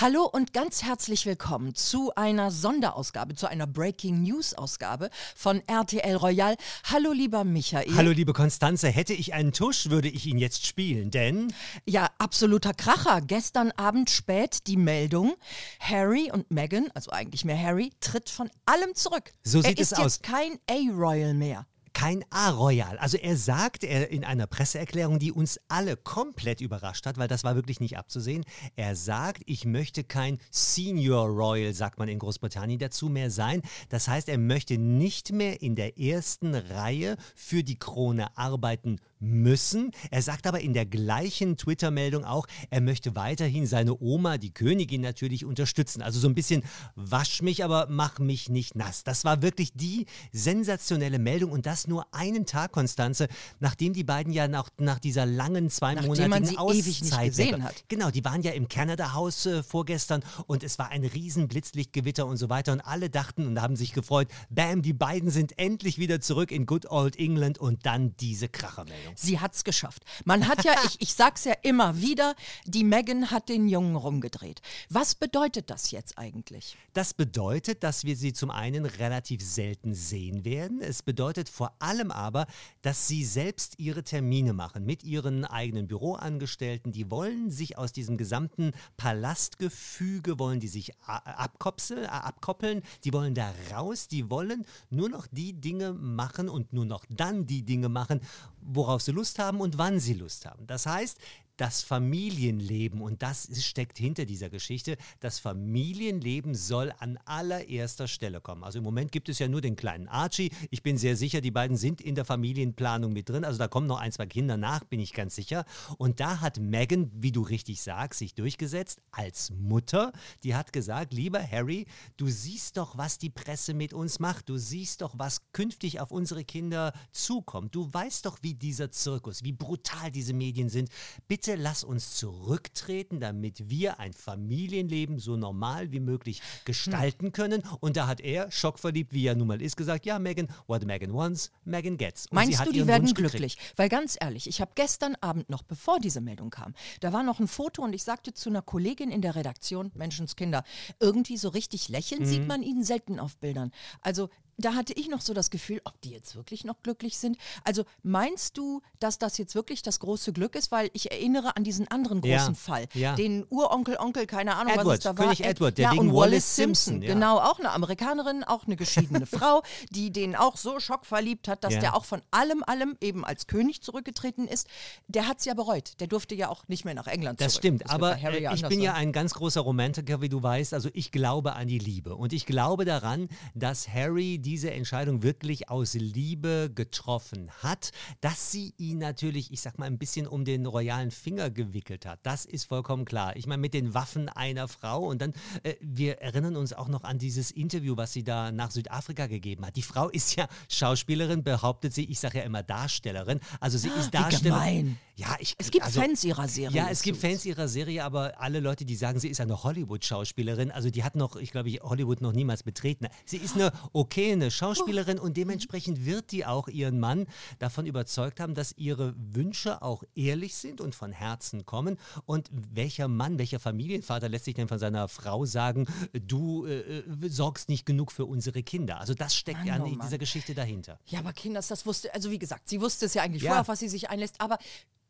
Hallo und ganz herzlich willkommen zu einer Sonderausgabe, zu einer Breaking News Ausgabe von RTL Royal. Hallo lieber Michael. Hallo liebe Konstanze, hätte ich einen Tusch, würde ich ihn jetzt spielen, denn Ja, absoluter Kracher. Gestern Abend spät die Meldung, Harry und Meghan, also eigentlich mehr Harry, tritt von allem zurück. So er sieht ist es jetzt aus. kein A-Royal mehr. Kein A-Royal. Also er sagt er in einer Presseerklärung, die uns alle komplett überrascht hat, weil das war wirklich nicht abzusehen. Er sagt, ich möchte kein Senior Royal, sagt man in Großbritannien dazu, mehr sein. Das heißt, er möchte nicht mehr in der ersten Reihe für die Krone arbeiten müssen. Er sagt aber in der gleichen Twitter-Meldung auch, er möchte weiterhin seine Oma, die Königin natürlich, unterstützen. Also so ein bisschen wasch mich, aber mach mich nicht nass. Das war wirklich die sensationelle Meldung und das nur einen Tag, Konstanze, nachdem die beiden ja nach, nach dieser langen zweimonatigen Auszeit ewig nicht gesehen hat. Genau, die waren ja im Canada House äh, vorgestern und es war ein riesen Blitzlichtgewitter und so weiter und alle dachten und haben sich gefreut, bam, die beiden sind endlich wieder zurück in Good Old England und dann diese Krachermeldung. Sie hat's geschafft. Man hat ja, ich, ich sag's ja immer wieder, die Meghan hat den Jungen rumgedreht. Was bedeutet das jetzt eigentlich? Das bedeutet, dass wir sie zum einen relativ selten sehen werden. Es bedeutet vor allem aber, dass sie selbst ihre Termine machen mit ihren eigenen Büroangestellten. Die wollen sich aus diesem gesamten Palastgefüge, wollen die sich a- abkopseln, a- abkoppeln. Die wollen da raus. Die wollen nur noch die Dinge machen und nur noch dann die Dinge machen, worauf sie Lust haben und wann sie Lust haben. Das heißt, das Familienleben, und das steckt hinter dieser Geschichte, das Familienleben soll an allererster Stelle kommen. Also im Moment gibt es ja nur den kleinen Archie. Ich bin sehr sicher, die beiden sind in der Familienplanung mit drin. Also da kommen noch ein, zwei Kinder nach, bin ich ganz sicher. Und da hat Meghan, wie du richtig sagst, sich durchgesetzt als Mutter. Die hat gesagt, lieber Harry, du siehst doch, was die Presse mit uns macht. Du siehst doch, was künftig auf unsere Kinder zukommt. Du weißt doch, wie dieser Zirkus, wie brutal diese Medien sind. Bitte lass uns zurücktreten, damit wir ein Familienleben so normal wie möglich gestalten können. Und da hat er, schockverliebt, wie er nun mal ist, gesagt, ja, Megan, what Megan wants, Megan gets. Und sie Meinst hat du, die werden Wunsch gekriegt. glücklich? Weil ganz ehrlich, ich habe gestern Abend noch, bevor diese Meldung kam, da war noch ein Foto und ich sagte zu einer Kollegin in der Redaktion, Menschenskinder, irgendwie so richtig lächeln Mhm. sieht man ihnen selten auf Bildern. Also da hatte ich noch so das Gefühl, ob die jetzt wirklich noch glücklich sind. Also meinst du, dass das jetzt wirklich das große Glück ist? Weil ich erinnere an diesen anderen Ja, großen Fall, ja. den Uronkel, Onkel, keine Ahnung, was Edward, es da war. König Ed- Edward, der ja, und Wallace Simpson, Simpson, ja. genau, auch eine Amerikanerin, auch eine geschiedene Frau, die den auch so schockverliebt hat, dass Ja. der auch von allem, allem eben als König zurückgetreten ist. Der hat es ja bereut. Der durfte ja auch nicht mehr nach England Das zurück. stimmt, wird aber bei Harry äh, ich bin ja ein ganz großer Romantiker, wie du weißt. Also ich glaube an die Liebe und ich glaube daran, dass Harry diese Entscheidung wirklich aus Liebe getroffen hat, dass sie ihn natürlich, ich sag mal, ein bisschen um den royalen Finger gewickelt hat. Das ist vollkommen klar. Ich meine, mit den Waffen einer Frau und dann, äh, wir erinnern uns auch noch an dieses Interview, was sie da nach Südafrika gegeben hat. Die Frau ist ja Schauspielerin, behauptet sie, ich sage ja immer Darstellerin. Also sie ist Wie Darstellerin. Ja, ich Es gibt also, Fans ihrer Serie. ja, es gibt. Fans ihrer Serie, aber alle Leute, die sagen, sie ist eine Hollywood-Schauspielerin, also die hat noch, ich glaube, Hollywood noch niemals betreten. Sie ist eine okay, eine Schauspielerin und dementsprechend wird die auch ihren Mann davon überzeugt haben, dass ihre Wünsche auch ehrlich sind und von Herzen kommen. Und welcher Mann, welcher Familienvater lässt sich denn von seiner Frau sagen, du äh, äh, sorgst nicht genug für unsere Kinder? Also das steckt ja oh in dieser Geschichte dahinter. Ja, aber Kinders, das wusste, also wie gesagt, sie wusste es ja eigentlich Ja. vorher, auf was sie sich einlässt, aber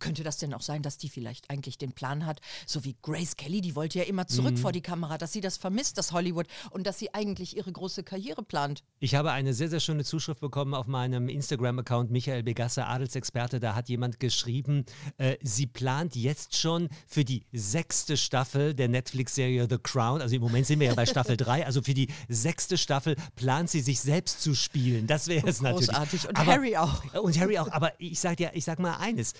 könnte das denn auch sein, dass die vielleicht eigentlich den Plan hat, so wie Grace Kelly, die wollte ja immer zurück Mhm. vor die Kamera, dass sie das vermisst, das Hollywood, und dass sie eigentlich ihre große Karriere plant. Ich habe eine sehr, sehr schöne Zuschrift bekommen auf meinem Instagram-Account Michael Begasse, Adelsexperte. Da hat jemand geschrieben, äh, sie plant jetzt schon für die sechste Staffel der Netflix-Serie The Crown. Also im Moment sind wir ja bei Staffel 3. Also für die sechste Staffel plant sie sich selbst zu spielen. Das wäre es natürlich. Großartig. Und Aber- Harry auch. Und Harry auch. Aber ich sag dir, ich sag mal eines.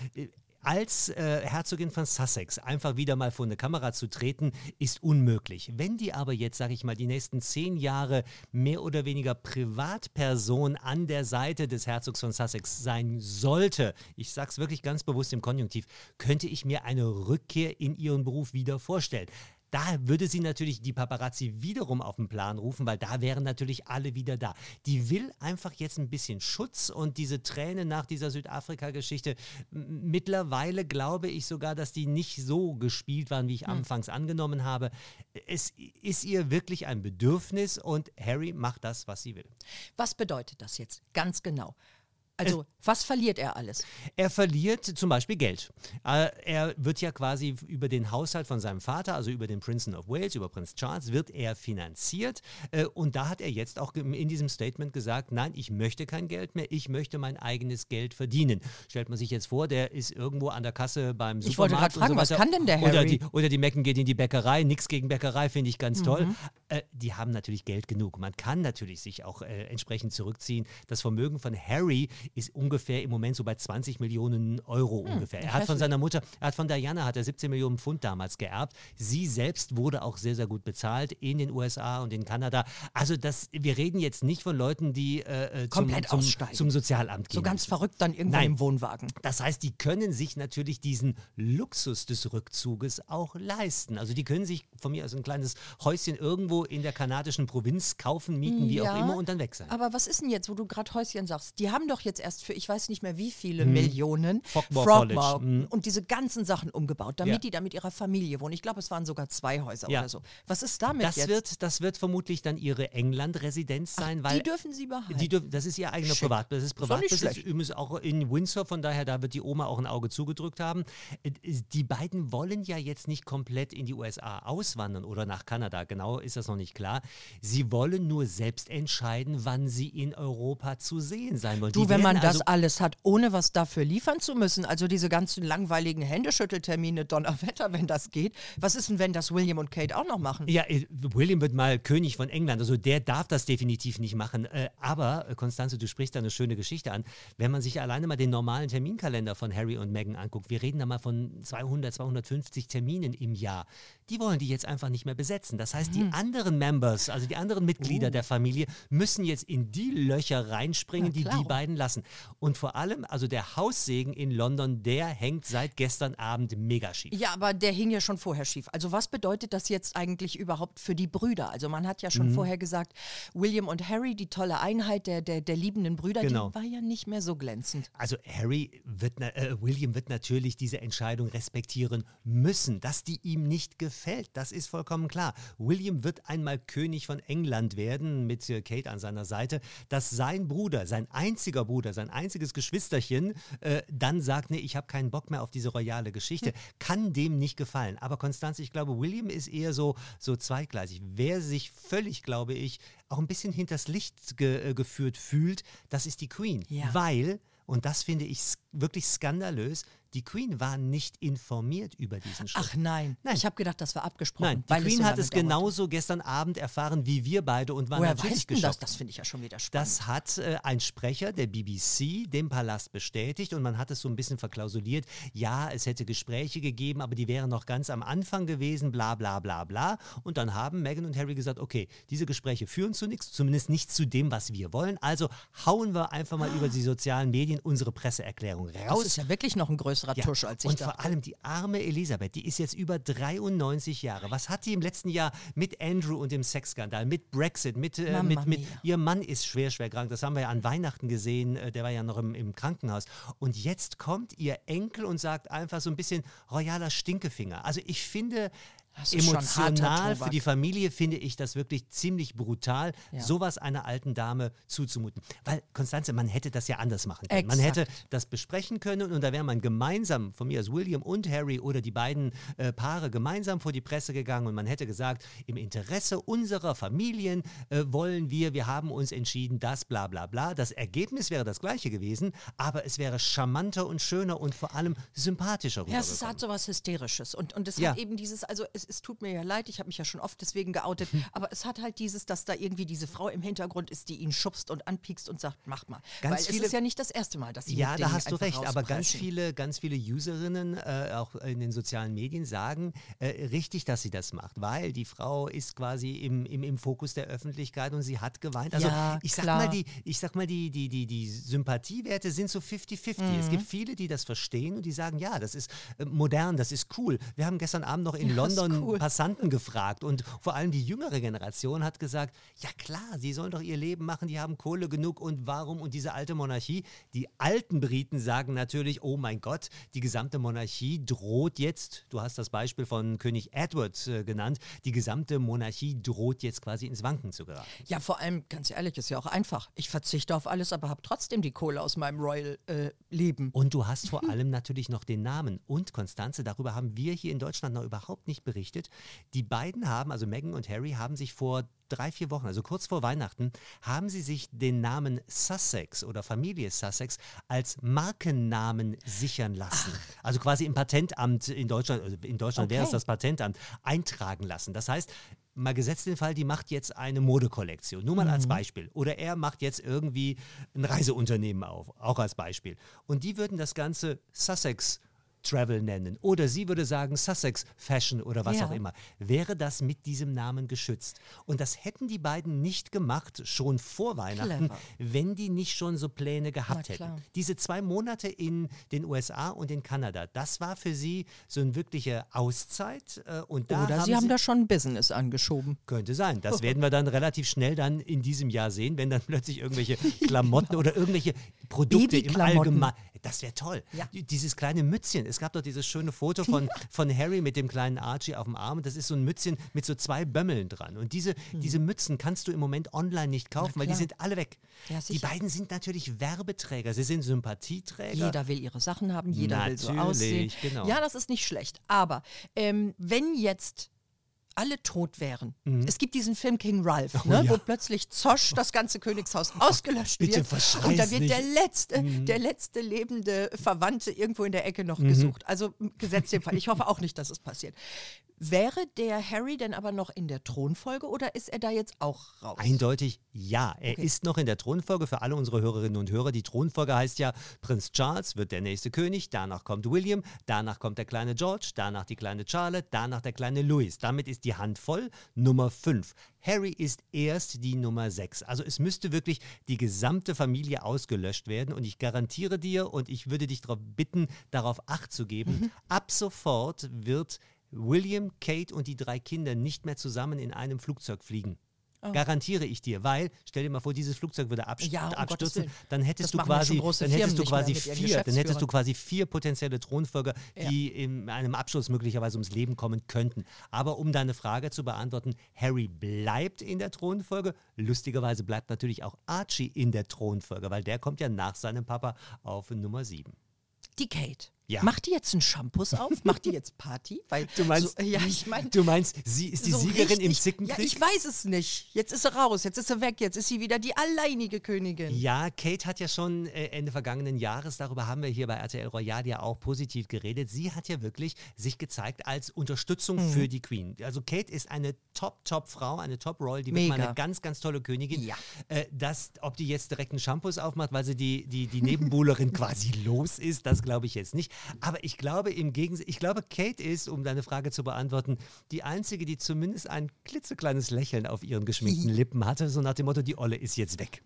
Als äh, Herzogin von Sussex einfach wieder mal vor eine Kamera zu treten, ist unmöglich. Wenn die aber jetzt, sage ich mal, die nächsten zehn Jahre mehr oder weniger Privatperson an der Seite des Herzogs von Sussex sein sollte, ich sage es wirklich ganz bewusst im Konjunktiv, könnte ich mir eine Rückkehr in ihren Beruf wieder vorstellen. Da würde sie natürlich die Paparazzi wiederum auf den Plan rufen, weil da wären natürlich alle wieder da. Die will einfach jetzt ein bisschen Schutz und diese Tränen nach dieser Südafrika-Geschichte, mittlerweile glaube ich sogar, dass die nicht so gespielt waren, wie ich hm. anfangs angenommen habe. Es ist ihr wirklich ein Bedürfnis und Harry macht das, was sie will. Was bedeutet das jetzt ganz genau? Also, was verliert er alles? Er verliert zum Beispiel Geld. Äh, er wird ja quasi über den Haushalt von seinem Vater, also über den Princeton of Wales, über Prinz Charles, wird er finanziert. Äh, und da hat er jetzt auch in diesem Statement gesagt, nein, ich möchte kein Geld mehr, ich möchte mein eigenes Geld verdienen. Stellt man sich jetzt vor, der ist irgendwo an der Kasse beim Supermarkt. Ich wollte gerade fragen, so was kann denn der Harry? Oder die, oder die Mecken geht in die Bäckerei, nichts gegen Bäckerei, finde ich ganz mhm. toll. Äh, die haben natürlich Geld genug. Man kann natürlich sich auch äh, entsprechend zurückziehen. Das Vermögen von Harry ist ungefähr im Moment so bei 20 Millionen Euro hm, ungefähr. Er hat von seiner Mutter, er hat von Diana hat er 17 Millionen Pfund damals geerbt. Sie selbst wurde auch sehr, sehr gut bezahlt in den USA und in Kanada. Also das, wir reden jetzt nicht von Leuten, die äh, äh zum, Komplett zum, aussteigen. zum Sozialamt gehen. So ganz verrückt dann irgendwo Nein. im Wohnwagen. Das heißt, die können sich natürlich diesen Luxus des Rückzuges auch leisten. Also die können sich von mir aus ein kleines Häuschen irgendwo in der kanadischen Provinz kaufen, mieten, wie ja, auch immer und dann weg sein. Aber was ist denn jetzt, wo du gerade Häuschen sagst? Die haben doch jetzt erst für, ich weiß nicht mehr wie viele hm. Millionen Frogmore, Frogmore hm. und diese ganzen Sachen umgebaut, damit ja. die da mit ihrer Familie wohnen. Ich glaube, es waren sogar zwei Häuser ja. oder so. Was ist damit das jetzt? Wird, das wird vermutlich dann ihre England-Residenz sein, Ach, weil die dürfen sie behalten. Die dürf, das ist ihr eigener Schick. Privat, das ist Privatbesitz. Übrigens auch in Windsor, von daher da wird die Oma auch ein Auge zugedrückt haben. Äh, die beiden wollen ja jetzt nicht komplett in die USA auswandern oder nach Kanada. Genau ist das noch nicht klar. Sie wollen nur selbst entscheiden, wann sie in Europa zu sehen sein wollen. Du, die wenn man das also alles hat, ohne was dafür liefern zu müssen, also diese ganzen langweiligen Händeschütteltermine, Donnerwetter, wenn das geht, was ist denn, wenn das William und Kate auch noch machen? Ja, äh, William wird mal König von England, also der darf das definitiv nicht machen. Äh, aber, Konstanze, du sprichst da eine schöne Geschichte an. Wenn man sich alleine mal den normalen Terminkalender von Harry und Meghan anguckt, wir reden da mal von 200, 250 Terminen im Jahr die wollen die jetzt einfach nicht mehr besetzen. Das heißt, die mhm. anderen Members, also die anderen Mitglieder uh. der Familie, müssen jetzt in die Löcher reinspringen, die die beiden lassen. Und vor allem, also der Haussegen in London, der hängt seit gestern Abend mega schief. Ja, aber der hing ja schon vorher schief. Also was bedeutet das jetzt eigentlich überhaupt für die Brüder? Also man hat ja schon mhm. vorher gesagt, William und Harry, die tolle Einheit der, der, der liebenden Brüder, genau. die war ja nicht mehr so glänzend. Also Harry wird, äh, William wird natürlich diese Entscheidung respektieren müssen, dass die ihm nicht gefällt gefällt. Das ist vollkommen klar. William wird einmal König von England werden mit äh, Kate an seiner Seite. Dass sein Bruder, sein einziger Bruder, sein einziges Geschwisterchen äh, dann sagt, nee, ich habe keinen Bock mehr auf diese royale Geschichte, hm. kann dem nicht gefallen. Aber Konstanze, ich glaube, William ist eher so, so zweigleisig. Wer sich völlig, glaube ich, auch ein bisschen hinters Licht ge äh, geführt fühlt, das ist die Queen. Ja. Weil, und das finde ich wirklich skandalös, die Queen war nicht informiert über diesen Schritt. Ach nein, nein. ich habe gedacht, das war abgesprochen. Nein, die Queen so hat es genauso gestern Abend erfahren wie wir beide und war Woher natürlich weißt geschockt. Das, das finde ich ja schon wieder spannend. Das hat äh, ein Sprecher der BBC dem Palast bestätigt und man hat es so ein bisschen verklausuliert. Ja, es hätte Gespräche gegeben, aber die wären noch ganz am Anfang gewesen, bla bla bla bla. Und dann haben Meghan und Harry gesagt, okay, diese Gespräche führen zu nichts, zumindest nicht zu dem, was wir wollen. Also hauen wir einfach mal über die sozialen Medien unsere Presseerklärung raus. Das ist ja wirklich noch ein größerer größerer ja. Tusch als ich Und dachte. vor allem die arme Elisabeth, die ist jetzt über 93 Jahre. Was hat die im letzten Jahr mit Andrew und dem Sexskandal, mit Brexit, mit, äh, mit, mit ihr Mann ist schwer, schwer krank. Das haben wir ja an Weihnachten gesehen. Äh, der war ja noch im, im Krankenhaus. Und jetzt kommt ihr Enkel und sagt einfach so ein bisschen royaler Stinkefinger. Also ich finde, Emotional für die Familie finde ich das wirklich ziemlich brutal, ja. sowas einer alten Dame zuzumuten. Weil, Konstanze, man hätte das ja anders machen können. Exakt. Man hätte das besprechen können und da wäre man gemeinsam, von mir aus William und Harry oder die beiden äh, Paare gemeinsam vor die Presse gegangen und man hätte gesagt, im Interesse unserer Familien äh, wollen wir, wir haben uns entschieden, das bla bla bla. Das Ergebnis wäre das gleiche gewesen, aber es wäre charmanter und schöner und vor allem sympathischer. Ja, es hat sowas Hysterisches und, und es ja. hat eben dieses, also es es, es tut mir ja leid, ich habe mich ja schon oft deswegen geoutet, aber es hat halt dieses, dass da irgendwie diese Frau im Hintergrund ist, die ihn schubst und anpiekst und sagt, mach mal. Ganz Weil viele- es ist ja nicht das erste Mal, dass sie Ja, da hast du recht. Aber ganz viele, ganz viele Userinnen, äh, auch in den sozialen Medien, sagen äh, richtig, dass sie das macht, weil die Frau ist quasi im, im, im Fokus der Öffentlichkeit und sie hat geweint. Also Ja, ich sag klar. mal, die, ich sag mal, die, die, die, die Sympathiewerte sind so 50-50. Es Mhm. gibt viele, die das verstehen und die sagen, ja, das ist äh, modern, das ist cool. Wir haben gestern Abend noch in Ja, ist London cool. Passanten gefragt und vor allem die jüngere Generation hat gesagt, ja klar, sie sollen doch ihr Leben machen, die haben Kohle genug und warum und diese alte Monarchie. Die alten Briten sagen natürlich, oh mein Gott, die gesamte Monarchie droht jetzt, du hast das Beispiel von König Edward äh, genannt, die gesamte Monarchie droht jetzt quasi ins Wanken zu geraten. Ja, vor allem, ganz ehrlich, ist ja auch einfach. Ich verzichte auf alles, aber habe trotzdem die Kohle aus meinem Royal-Leben. Und du hast vor allem natürlich noch den Namen. Und Konstanze, darüber haben wir hier in Deutschland noch überhaupt nicht berichtet. Die beiden haben, also Meghan und Harry, haben sich vor drei, vier Wochen, also kurz vor Weihnachten, haben sie sich den Namen Sussex oder Familie Sussex als Markennamen sichern lassen. Also quasi im Patentamt in Deutschland, also in Deutschland wäre es Okay. das Patentamt, eintragen lassen. Das heißt, mal gesetzt den Fall, die macht jetzt eine Modekollektion, nur mal als Beispiel. Oder er macht jetzt irgendwie ein Reiseunternehmen auf, auch als Beispiel. Und die würden das Ganze Sussex Travel nennen. Oder sie würde sagen Sussex Fashion oder was Ja. auch immer. Wäre das mit diesem Namen geschützt? Und das hätten die beiden nicht gemacht, schon vor Weihnachten, Clever. wenn die nicht schon so Pläne gehabt hätten. Diese zwei Monate in den USA und in Kanada, das war für sie so eine wirkliche Auszeit. äh, Und da Oder haben sie haben da schon Business angeschoben. könnte sein. Das werden wir dann relativ schnell dann in diesem Jahr sehen, wenn dann plötzlich irgendwelche Klamotten oder irgendwelche Produkte im. Allgemeinen. Das wäre toll. Ja. Die- Dieses kleine Mützchen. Es gab doch dieses schöne Foto von, von Harry mit dem kleinen Archie auf dem Arm. Und das ist so ein Mützchen mit so zwei Bömmeln dran. Und diese, diese Mützen kannst du im Moment online nicht kaufen, weil die sind alle weg. Ja, die beiden sind natürlich Werbeträger. Sie sind Sympathieträger. Jeder will ihre Sachen haben, jeder will so aussehen. Natürlich, genau. Ja, das ist nicht schlecht. Aber ähm, wenn jetzt alle tot wären. Es gibt diesen Film King Ralph, ne, Mhm. Oh ja. wo plötzlich Zosch das ganze Königshaus ausgelöscht bitte wird. Und da wird nicht. Mhm. der letzte, der letzte lebende Verwandte irgendwo in der Ecke noch gesucht. Also gesetzt den Fall. Ich hoffe auch nicht, dass es passiert. Wäre der Harry denn aber noch in der Thronfolge oder ist er da jetzt auch raus? Eindeutig ja. Er ist noch in der Thronfolge für alle unsere Hörerinnen und Hörer. Die Thronfolge heißt ja, Prinz Charles wird der nächste König, danach kommt William, danach kommt der kleine George, danach die kleine Charlotte, danach der kleine Louis. Damit ist die Hand voll. Nummer 5. Harry ist erst die Nummer 6. Also es müsste wirklich die gesamte Familie ausgelöscht werden und ich garantiere dir und ich würde dich darauf bitten, darauf Acht zu geben, ab sofort wird William, Kate und die drei Kinder nicht mehr zusammen in einem Flugzeug fliegen. Garantiere ich dir, weil, stell dir mal vor, dieses Flugzeug würde abst Ja, um abstürzen, dann hättest Das du ja quasi, dann hättest du quasi vier, dann hättest du quasi vier potenzielle Thronfolger, Ja. die in einem Absturz möglicherweise ums Leben kommen könnten. Aber um deine Frage zu beantworten, Harry bleibt in der Thronfolge. Lustigerweise bleibt natürlich auch Archie in der Thronfolge, weil der kommt ja nach seinem Papa auf Nummer 7. Die Kate. Ja. Macht die jetzt einen Shampoos auf? Macht die jetzt Party? Weil Du meinst, so, ja, ich meine, du meinst, sie ist die so Siegerin im richtig- Zickenkrieg? Ja, ich weiß es nicht. Jetzt ist sie raus, jetzt ist sie weg, jetzt ist sie wieder die alleinige Königin. Ja, Kate hat ja schon äh, Ende vergangenen Jahres, darüber haben wir hier bei RTL Royal ja auch positiv geredet. Sie hat ja wirklich sich gezeigt als Unterstützung Mhm. für die Queen. Also Kate ist eine Top-Top-Frau, eine Top-Royal, die wird mal eine ganz, ganz tolle Königin. Ja. Äh, das, ob die jetzt direkt einen Shampoos aufmacht, weil sie die, die, die Nebenbuhlerin quasi los ist, das glaube ich jetzt nicht. Aber ich glaube im Gegensatz, ich glaube, Kate ist, um deine Frage zu beantworten, die einzige, die zumindest ein klitzekleines Lächeln auf ihren geschminkten Lippen hatte, so nach dem Motto, die Olle ist jetzt weg.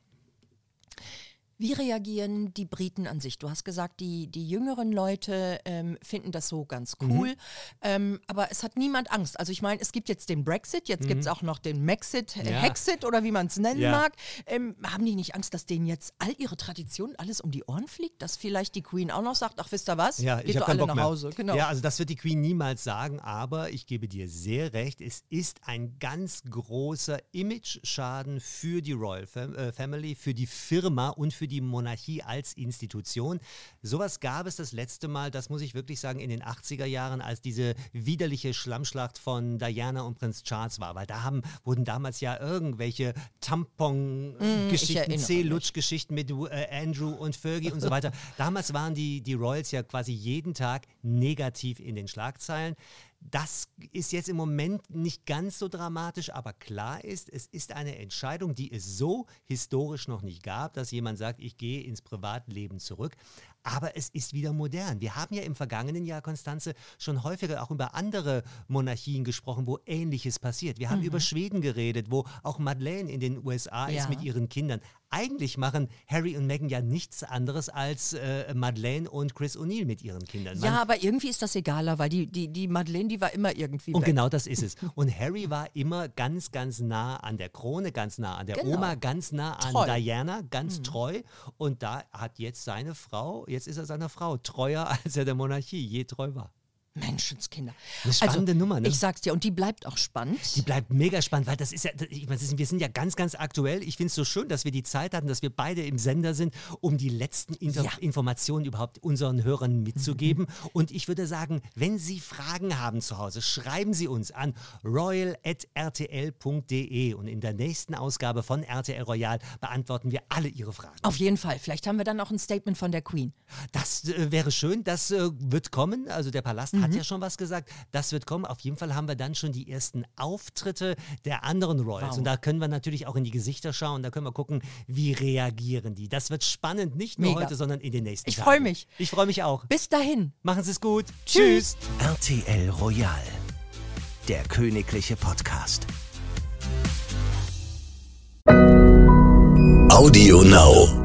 Wie reagieren die Briten an sich? Du hast gesagt, die, die jüngeren Leute ähm, finden das so ganz Mhm. cool, ähm, aber es hat niemand Angst. Also ich meine, es gibt jetzt den Brexit, jetzt gibt es auch noch den Maxit, äh, Mhm. Ja. Hexit oder wie man es nennen Ja. mag. Ähm, haben die nicht Angst, dass denen jetzt all ihre Traditionen alles um die Ohren fliegt? Dass vielleicht die Queen auch noch sagt, ach wisst ihr was, Ja, geht doch alle Bock nach mehr. Hause. Genau. Ja, also das wird die Queen niemals sagen, aber ich gebe dir sehr recht, es ist ein ganz großer Image-Schaden für die Royal Fam äh, Family, für die Firma und für die Monarchie als Institution. Sowas gab es das letzte Mal, das muss ich wirklich sagen, in den 80er Jahren, als diese widerliche Schlammschlacht von Diana und Prinz Charles war, weil da haben, wurden damals ja irgendwelche Mm, ich Tampon-Geschichten, mich. C-Lutsch-Geschichten mit äh, Andrew und Fergie und so weiter. Damals waren die, die Royals ja quasi jeden Tag negativ in den Schlagzeilen. Das ist jetzt im Moment nicht ganz so dramatisch, aber klar ist, es ist eine Entscheidung, die es so historisch noch nicht gab, dass jemand sagt, ich gehe ins Privatleben zurück. Aber es ist wieder modern. Wir haben ja im vergangenen Jahr, Konstanze, schon häufiger auch über andere Monarchien gesprochen, wo Ähnliches passiert. Wir haben mhm. über Schweden geredet, wo auch Madeleine in den USA ja. ist mit ihren Kindern eigentlich machen Harry und Meghan ja nichts anderes als äh, Madeleine und Chris O'Neill mit ihren Kindern. Man ja, aber irgendwie ist das egaler, weil die, die, die Madeleine, die war immer irgendwie. Und weg. genau das ist es. Und Harry war immer ganz, ganz nah an der Krone, ganz nah an der genau. Oma, ganz nah an treu. Diana, ganz mhm. treu. Und da hat jetzt seine Frau, jetzt ist er seiner Frau treuer, als er der Monarchie je treu war. Menschenskinder. Eine spannende also, Nummer, ne? Ich sag's dir, und die bleibt auch spannend. Die bleibt mega spannend, weil das ist ja, ich meine, wir sind ja ganz, ganz aktuell. Ich finde es so schön, dass wir die Zeit hatten, dass wir beide im Sender sind, um die letzten Inter ja. Informationen überhaupt unseren Hörern mitzugeben. Mhm. Und ich würde sagen, wenn Sie Fragen haben zu Hause, schreiben Sie uns an royal.rtl.de und in der nächsten Ausgabe von RTL Royal beantworten wir alle Ihre Fragen. Auf jeden Fall. Vielleicht haben wir dann auch ein Statement von der Queen. Das äh, wäre schön. Das äh, wird kommen. Also der Palast mhm hat mhm. ja schon was gesagt. Das wird kommen. Auf jeden Fall haben wir dann schon die ersten Auftritte der anderen Royals. Wow. Und da können wir natürlich auch in die Gesichter schauen. Da können wir gucken, wie reagieren die. Das wird spannend, nicht nur Mega. heute, sondern in den nächsten ich Tagen. Ich freue mich. Ich freue mich auch. Bis dahin. Machen Sie es gut. Tschüss. RTL Royal. Der königliche Podcast. Audio Now.